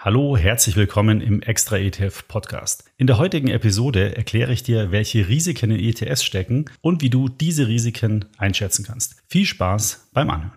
Hallo, herzlich willkommen im Extra ETF Podcast. In der heutigen Episode erkläre ich dir, welche Risiken in ETFs stecken und wie du diese Risiken einschätzen kannst. Viel Spaß beim Anhören.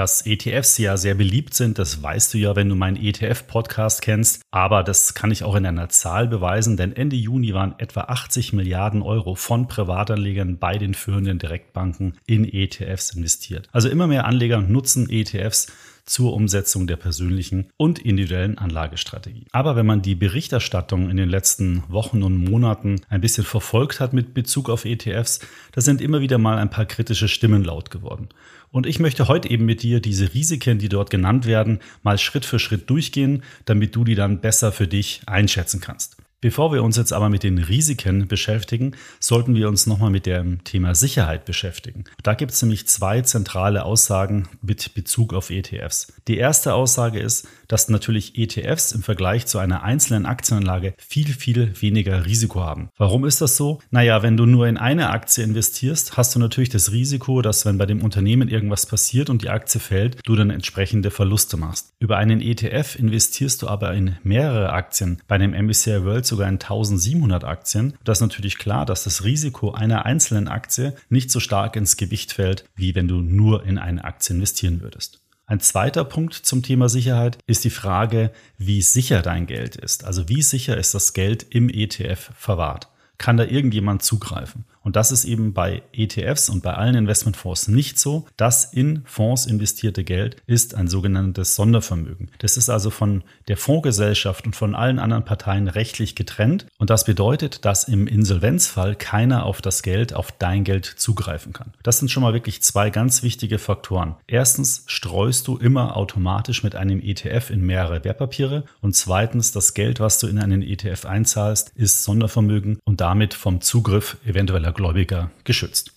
Dass ETFs ja sehr beliebt sind, das weißt du ja, wenn du meinen ETF-Podcast kennst. Aber das kann ich auch in einer Zahl beweisen, denn Ende Juni waren etwa 80 Milliarden Euro von Privatanlegern bei den führenden Direktbanken in ETFs investiert. Also immer mehr Anleger nutzen ETFs zur Umsetzung der persönlichen und individuellen Anlagestrategie. Aber wenn man die Berichterstattung in den letzten Wochen und Monaten ein bisschen verfolgt hat mit Bezug auf ETFs, da sind immer wieder mal ein paar kritische Stimmen laut geworden. Und ich möchte heute eben mit dir diese Risiken, die dort genannt werden, mal Schritt für Schritt durchgehen, damit du die dann besser für dich einschätzen kannst. Bevor wir uns jetzt aber mit den Risiken beschäftigen, sollten wir uns nochmal mit dem Thema Sicherheit beschäftigen. Da gibt es nämlich zwei zentrale Aussagen mit Bezug auf ETFs. Die erste Aussage ist, dass natürlich ETFs im Vergleich zu einer einzelnen Aktienanlage viel, viel weniger Risiko haben. Warum ist das so? Naja, wenn du nur in eine Aktie investierst, hast du natürlich das Risiko, dass wenn bei dem Unternehmen irgendwas passiert und die Aktie fällt, du dann entsprechende Verluste machst. Über einen ETF investierst du aber in mehrere Aktien. Bei einem MSCI World sogar in 1700 Aktien. Da ist natürlich klar, dass das Risiko einer einzelnen Aktie nicht so stark ins Gewicht fällt, wie wenn du nur in eine Aktie investieren würdest. Ein zweiter Punkt zum Thema Sicherheit ist die Frage, wie sicher dein Geld ist. Also wie sicher ist das Geld im ETF verwahrt? Kann da irgendjemand zugreifen? Und das ist eben bei ETFs und bei allen Investmentfonds nicht so. Das in Fonds investierte Geld ist ein sogenanntes Sondervermögen. Das ist also von der Fondsgesellschaft und von allen anderen Parteien rechtlich getrennt. Und das bedeutet, dass im Insolvenzfall keiner auf das Geld, auf dein Geld zugreifen kann. Das sind schon mal wirklich zwei ganz wichtige Faktoren. Erstens streust du immer automatisch mit einem ETF in mehrere Wertpapiere. Und zweitens, das Geld, was du in einen ETF einzahlst, ist Sondervermögen und damit vom Zugriff eventueller aller Gläubiger geschützt.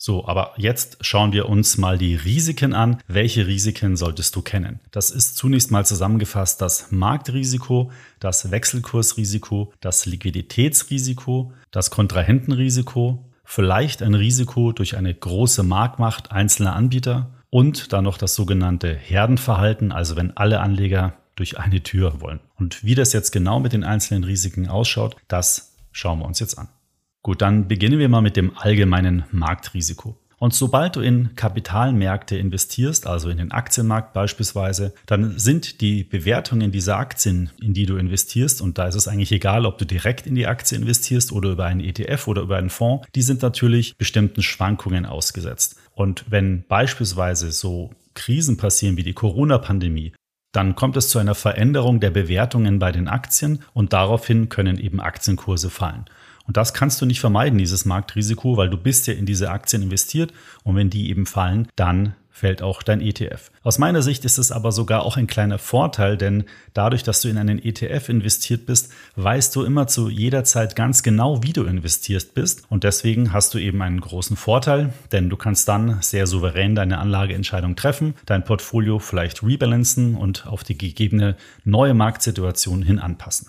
So, aber jetzt schauen wir uns mal die Risiken an. Welche Risiken solltest du kennen? Das ist zunächst mal zusammengefasst das Marktrisiko, das Wechselkursrisiko, das Liquiditätsrisiko, das Kontrahentenrisiko, vielleicht ein Risiko durch eine große Marktmacht einzelner Anbieter und dann noch das sogenannte Herdenverhalten, also wenn alle Anleger durch eine Tür wollen. Und wie das jetzt genau mit den einzelnen Risiken ausschaut, das schauen wir uns jetzt an. Gut, dann beginnen wir mal mit dem allgemeinen Marktrisiko. Und sobald du in Kapitalmärkte investierst, also in den Aktienmarkt beispielsweise, dann sind die Bewertungen dieser Aktien, in die du investierst, und da ist es eigentlich egal, ob du direkt in die Aktie investierst oder über einen ETF oder über einen Fonds, die sind natürlich bestimmten Schwankungen ausgesetzt. Und wenn beispielsweise so Krisen passieren wie die Corona-Pandemie, dann kommt es zu einer Veränderung der Bewertungen bei den Aktien und daraufhin können eben Aktienkurse fallen. Und das kannst du nicht vermeiden, dieses Marktrisiko, weil du bist ja in diese Aktien investiert und wenn die eben fallen, dann fällt auch dein ETF. Aus meiner Sicht ist es aber sogar auch ein kleiner Vorteil, denn dadurch, dass du in einen ETF investiert bist, weißt du immer zu jeder Zeit ganz genau, wie du investiert bist und deswegen hast du eben einen großen Vorteil, denn du kannst dann sehr souverän deine Anlageentscheidung treffen, dein Portfolio vielleicht rebalancen und auf die gegebene neue Marktsituation hin anpassen.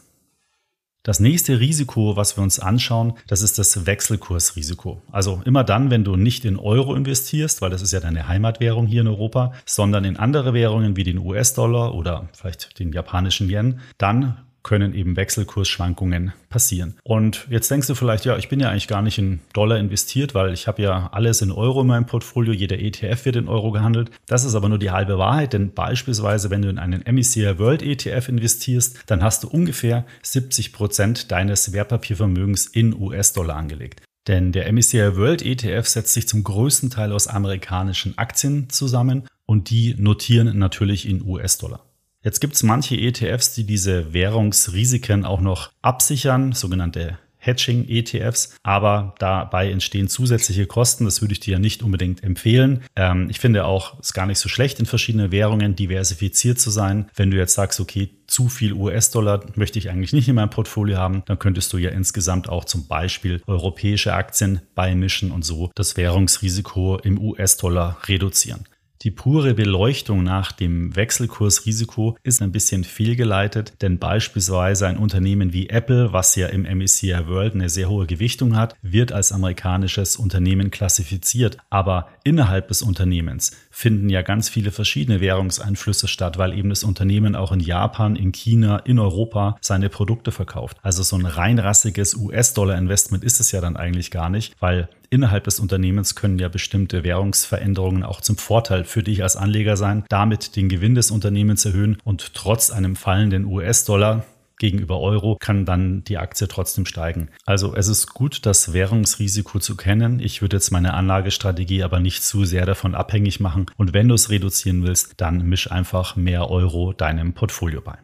Das nächste Risiko, was wir uns anschauen, das ist das Wechselkursrisiko. Also immer dann, wenn du nicht in Euro investierst, weil das ist ja deine Heimatwährung hier in Europa, sondern in andere Währungen wie den US-Dollar oder vielleicht den japanischen Yen, dann können eben Wechselkursschwankungen passieren. Und jetzt denkst du vielleicht, ja, ich bin ja eigentlich gar nicht in Dollar investiert, weil ich habe ja alles in Euro in meinem Portfolio, jeder ETF wird in Euro gehandelt. Das ist aber nur die halbe Wahrheit, denn beispielsweise, wenn du in einen MSCI World ETF investierst, dann hast du ungefähr 70 Prozent deines Wertpapiervermögens in US-Dollar angelegt. Denn der MSCI World ETF setzt sich zum größten Teil aus amerikanischen Aktien zusammen und die notieren natürlich in US-Dollar. Jetzt gibt es manche ETFs, die diese Währungsrisiken auch noch absichern, sogenannte Hedging-ETFs, aber dabei entstehen zusätzliche Kosten. Das würde ich dir ja nicht unbedingt empfehlen. Ähm, ich finde auch, es ist gar nicht so schlecht, in verschiedene Währungen diversifiziert zu sein. Wenn du jetzt sagst, okay, zu viel US-Dollar möchte ich eigentlich nicht in meinem Portfolio haben, dann könntest du ja insgesamt auch zum Beispiel europäische Aktien beimischen und so das Währungsrisiko im US-Dollar reduzieren. Die pure Beleuchtung nach dem Wechselkursrisiko ist ein bisschen fehlgeleitet, denn beispielsweise ein Unternehmen wie Apple, was ja im MSCI World eine sehr hohe Gewichtung hat, wird als amerikanisches Unternehmen klassifiziert. Aber innerhalb des Unternehmens finden ja ganz viele verschiedene Währungseinflüsse statt, weil eben das Unternehmen auch in Japan, in China, in Europa seine Produkte verkauft. Also so ein reinrassiges US-Dollar-Investment ist es ja dann eigentlich gar nicht, weil innerhalb des Unternehmens können ja bestimmte Währungsveränderungen auch zum Vorteil für dich als Anleger sein, damit den Gewinn des Unternehmens erhöhen und trotz einem fallenden US-Dollar gegenüber Euro kann dann die Aktie trotzdem steigen. Also es ist gut, das Währungsrisiko zu kennen. Ich würde jetzt meine Anlagestrategie aber nicht zu sehr davon abhängig machen. Und wenn du es reduzieren willst, dann misch einfach mehr Euro deinem Portfolio bei.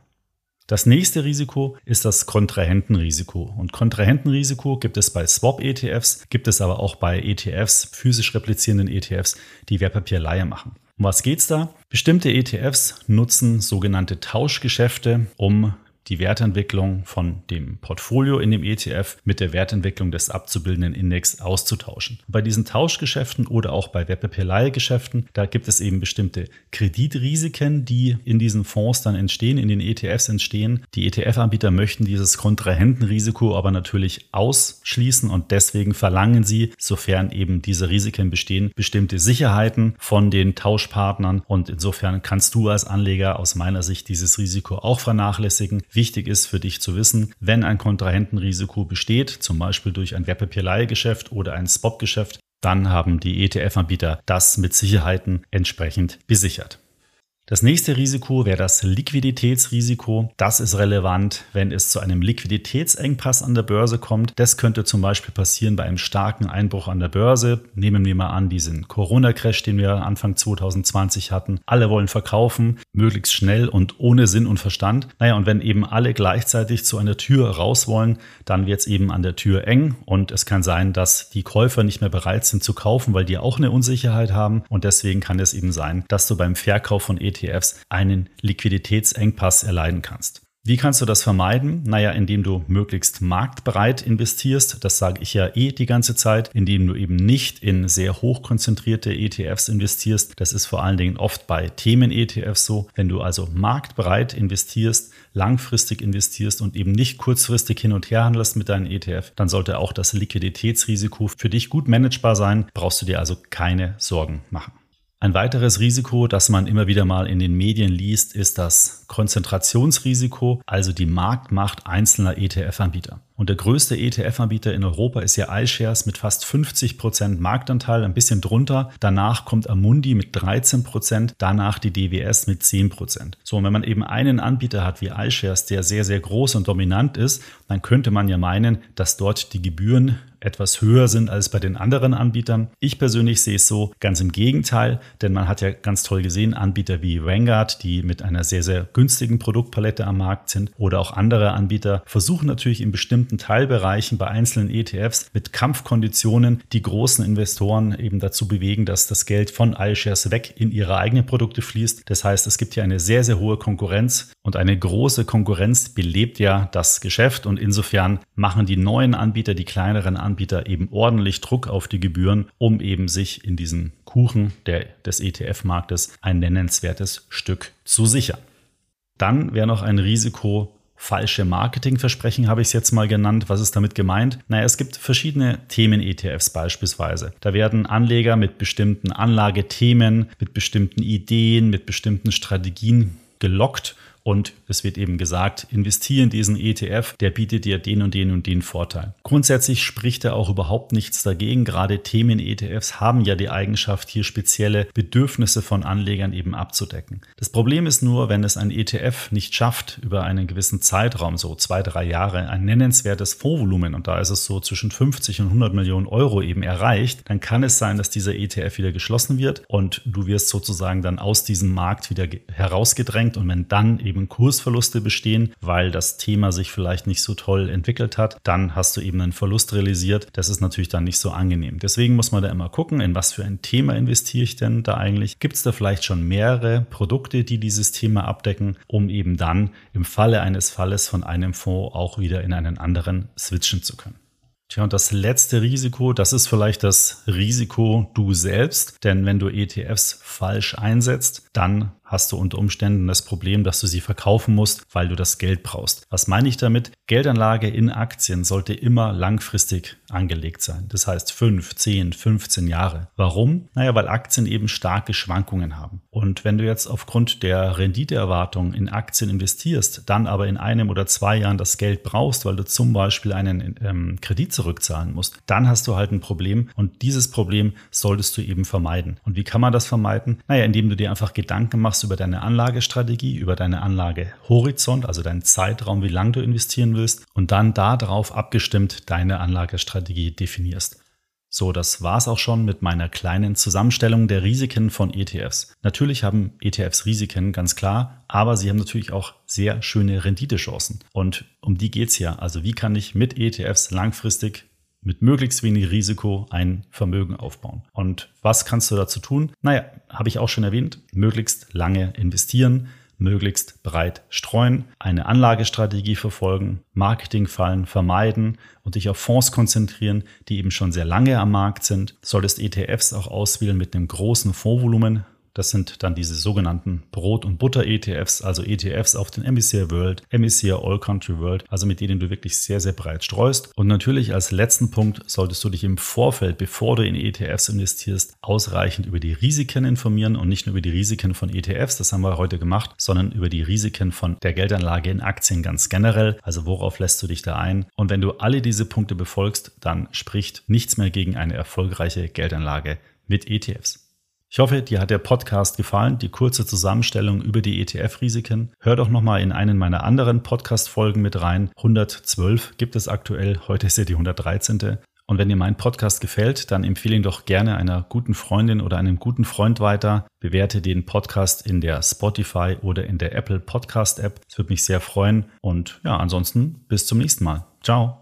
Das nächste Risiko ist das Kontrahentenrisiko. Und Kontrahentenrisiko gibt es bei Swap-ETFs, gibt es aber auch bei ETFs, physisch replizierenden ETFs, die Wertpapierleihe machen. Um was geht's da? Bestimmte ETFs nutzen sogenannte Tauschgeschäfte, um die Wertentwicklung von dem Portfolio in dem ETF mit der Wertentwicklung des abzubildenden Index auszutauschen. Bei diesen Tauschgeschäften oder auch bei Wertpapierleihgeschäften, da gibt es eben bestimmte Kreditrisiken, die in diesen Fonds dann entstehen, in den ETFs entstehen. Die ETF-Anbieter möchten dieses Kontrahentenrisiko aber natürlich ausschließen und deswegen verlangen sie, sofern eben diese Risiken bestehen, bestimmte Sicherheiten von den Tauschpartnern und insofern kannst du als Anleger aus meiner Sicht dieses Risiko auch vernachlässigen Wichtig ist für dich zu wissen, wenn ein Kontrahentenrisiko besteht, zum Beispiel durch ein Wertpapierleihgeschäft oder ein Swap-Geschäft, dann haben die ETF-Anbieter das mit Sicherheiten entsprechend besichert. Das nächste Risiko wäre das Liquiditätsrisiko. Das ist relevant, wenn es zu einem Liquiditätsengpass an der Börse kommt. Das könnte zum Beispiel passieren bei einem starken Einbruch an der Börse. Nehmen wir mal an, diesen Corona-Crash, den wir Anfang 2020 hatten. Alle wollen verkaufen, möglichst schnell und ohne Sinn und Verstand. Naja, und wenn eben alle gleichzeitig zu einer Tür raus wollen, dann wird es eben an der Tür eng und es kann sein, dass die Käufer nicht mehr bereit sind zu kaufen, weil die auch eine Unsicherheit haben. Und deswegen kann es eben sein, dass du beim Verkauf von ETFs ETFs einen Liquiditätsengpass erleiden kannst. Wie kannst du das vermeiden? Naja, indem du möglichst marktbereit investierst. Das sage ich ja eh die ganze Zeit. Indem du eben nicht in sehr hoch konzentrierte ETFs investierst. Das ist vor allen Dingen oft bei Themen-ETFs so. Wenn du also marktbereit investierst, langfristig investierst und eben nicht kurzfristig hin und her handelst mit deinen ETF, dann sollte auch das Liquiditätsrisiko für dich gut managebar sein. Brauchst du dir also keine Sorgen machen. Ein weiteres Risiko, das man immer wieder mal in den Medien liest, ist das Konzentrationsrisiko, also die Marktmacht einzelner ETF-Anbieter. Und der größte ETF-Anbieter in Europa ist ja iShares mit fast 50 Prozent Marktanteil, ein bisschen drunter. Danach kommt Amundi mit 13%, Prozent, danach die DWS mit 10%. Prozent. So, und wenn man eben einen Anbieter hat wie iShares, der sehr, sehr groß und dominant ist, dann könnte man ja meinen, dass dort die Gebühren etwas höher sind als bei den anderen Anbietern. Ich persönlich sehe es so ganz im Gegenteil, denn man hat ja ganz toll gesehen, Anbieter wie Vanguard, die mit einer sehr, sehr günstigen Produktpalette am Markt sind oder auch andere Anbieter versuchen natürlich in bestimmten Teilbereichen bei einzelnen ETFs mit Kampfkonditionen die großen Investoren eben dazu bewegen, dass das Geld von iShares weg in ihre eigenen Produkte fließt. Das heißt, es gibt hier eine sehr, sehr hohe Konkurrenz und eine große Konkurrenz belebt ja das Geschäft und insofern machen die neuen Anbieter, die kleineren Anbieter, Anbieter eben ordentlich Druck auf die Gebühren, um eben sich in diesen Kuchen der, des ETF-Marktes ein nennenswertes Stück zu sichern. Dann wäre noch ein Risiko falsche Marketingversprechen, habe ich es jetzt mal genannt. Was ist damit gemeint? Naja, es gibt verschiedene Themen-ETFs beispielsweise. Da werden Anleger mit bestimmten Anlagethemen, mit bestimmten Ideen, mit bestimmten Strategien gelockt und es wird eben gesagt, investiere in diesen ETF, der bietet dir den und den und den Vorteil. Grundsätzlich spricht er auch überhaupt nichts dagegen. Gerade Themen-ETFs haben ja die Eigenschaft, hier spezielle Bedürfnisse von Anlegern eben abzudecken. Das Problem ist nur, wenn es ein ETF nicht schafft, über einen gewissen Zeitraum, so zwei, drei Jahre, ein nennenswertes Fondsvolumen, und da ist es so zwischen 50 und 100 Millionen Euro eben erreicht, dann kann es sein, dass dieser ETF wieder geschlossen wird und du wirst sozusagen dann aus diesem Markt wieder herausgedrängt und wenn dann eben eben Kursverluste bestehen, weil das Thema sich vielleicht nicht so toll entwickelt hat, dann hast du eben einen Verlust realisiert. Das ist natürlich dann nicht so angenehm. Deswegen muss man da immer gucken, in was für ein Thema investiere ich denn da eigentlich? Gibt es da vielleicht schon mehrere Produkte, die dieses Thema abdecken, um eben dann im Falle eines Falles von einem Fonds auch wieder in einen anderen switchen zu können? Tja, und das letzte Risiko, das ist vielleicht das Risiko du selbst. Denn wenn du ETFs falsch einsetzt, dann hast du unter Umständen das Problem, dass du sie verkaufen musst, weil du das Geld brauchst. Was meine ich damit? Geldanlage in Aktien sollte immer langfristig angelegt sein. Das heißt 5, 10, 15 Jahre. Warum? Naja, weil Aktien eben starke Schwankungen haben. Und wenn du jetzt aufgrund der Renditeerwartung in Aktien investierst, dann aber in einem oder zwei Jahren das Geld brauchst, weil du zum Beispiel einen ähm, Kredit zurückzahlen musst, dann hast du halt ein Problem und dieses Problem solltest du eben vermeiden. Und wie kann man das vermeiden? Naja, indem du dir einfach Gedanken machst über deine Anlagestrategie, über deine Anlagehorizont, also deinen Zeitraum, wie lange du investieren willst und dann darauf abgestimmt deine Anlagestrategie definierst. So, das war's auch schon mit meiner kleinen Zusammenstellung der Risiken von ETFs. Natürlich haben ETFs Risiken, ganz klar, aber sie haben natürlich auch sehr schöne Renditechancen. Und um die geht's ja. Also wie kann ich mit ETFs langfristig mit möglichst wenig Risiko ein Vermögen aufbauen. Und was kannst du dazu tun? Naja, habe ich auch schon erwähnt, möglichst lange investieren, möglichst breit streuen, eine Anlagestrategie verfolgen, Marketingfallen vermeiden und dich auf Fonds konzentrieren, die eben schon sehr lange am Markt sind. Solltest ETFs auch auswählen mit einem großen Fondsvolumen, das sind dann diese sogenannten Brot- und Butter-ETFs, also ETFs auf den MSCI World, MSCI All Country World, also mit denen du wirklich sehr, sehr breit streust. Und natürlich als letzten Punkt solltest du dich im Vorfeld, bevor du in ETFs investierst, ausreichend über die Risiken informieren und nicht nur über die Risiken von ETFs, das haben wir heute gemacht, sondern über die Risiken von der Geldanlage in Aktien ganz generell. Also worauf lässt du dich da ein? Und wenn du alle diese Punkte befolgst, dann spricht nichts mehr gegen eine erfolgreiche Geldanlage mit ETFs. Ich hoffe, dir hat der Podcast gefallen, die kurze Zusammenstellung über die ETF-Risiken. Hör doch nochmal in einen meiner anderen Podcast-Folgen mit rein. 112 gibt es aktuell, heute ist ja die 113. Und wenn dir mein Podcast gefällt, dann empfehle ihn doch gerne einer guten Freundin oder einem guten Freund weiter. Bewerte den Podcast in der Spotify oder in der Apple Podcast App. Es würde mich sehr freuen. Und ja, ansonsten bis zum nächsten Mal. Ciao.